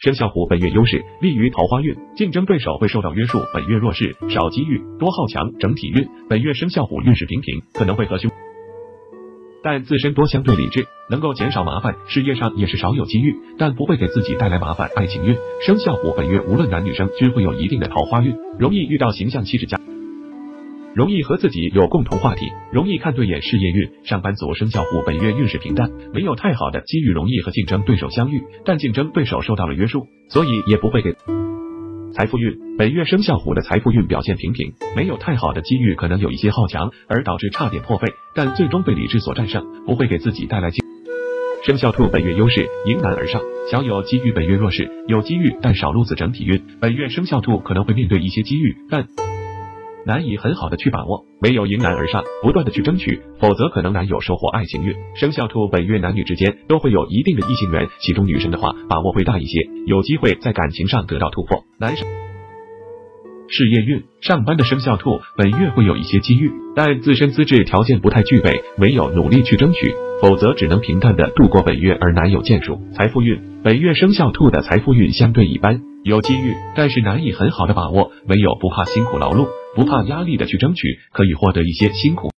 生肖虎本月优势利于桃花运，竞争对手会受到约束。本月弱势少机遇，多好强。整体运本月生肖虎运势平平，可能会和凶，但自身多相对理智，能够减少麻烦。事业上也是少有机遇，但不会给自己带来麻烦。爱情运生肖虎本月无论男女生均会有一定的桃花运，容易遇到形象气质佳。容易和自己有共同话题，容易看对眼。事业运，上班族生肖虎本月运势平淡，没有太好的机遇，容易和竞争对手相遇，但竞争对手受到了约束，所以也不会给。财富运，本月生肖虎的财富运表现平平，没有太好的机遇，可能有一些好强，而导致差点破费，但最终被理智所战胜，不会给自己带来。生肖兔本月优势迎难而上，小有机遇。本月弱势有机遇，但少路子。整体运，本月生肖兔可能会面对一些机遇，但。难以很好的去把握，唯有迎难而上，不断的去争取，否则可能难有收获爱情运。生肖兔本月男女之间都会有一定的异性缘，其中女生的话把握会大一些，有机会在感情上得到突破。男生事业运，上班的生肖兔本月会有一些机遇，但自身资质条件不太具备，唯有努力去争取，否则只能平淡的度过本月而难有建树。财富运，本月生肖兔的财富运相对一般，有机遇，但是难以很好的把握，唯有不怕辛苦劳碌。不怕压力的去争取，可以获得一些辛苦。